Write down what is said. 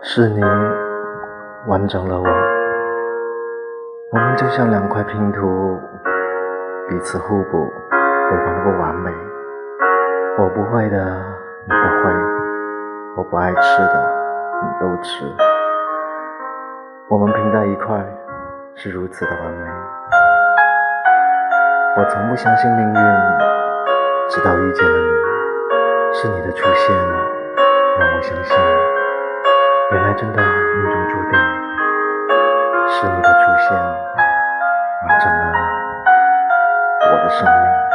是你完整了我，我们就像两块拼图，彼此互补，对方都不完美。我不会的，你都会；我不爱吃的，你都吃。我们拼在一块，是如此的完美。我从不相信命运，直到遇见了你，是你的出现让我相信。真的命中注定是你的出现完整了我的生命。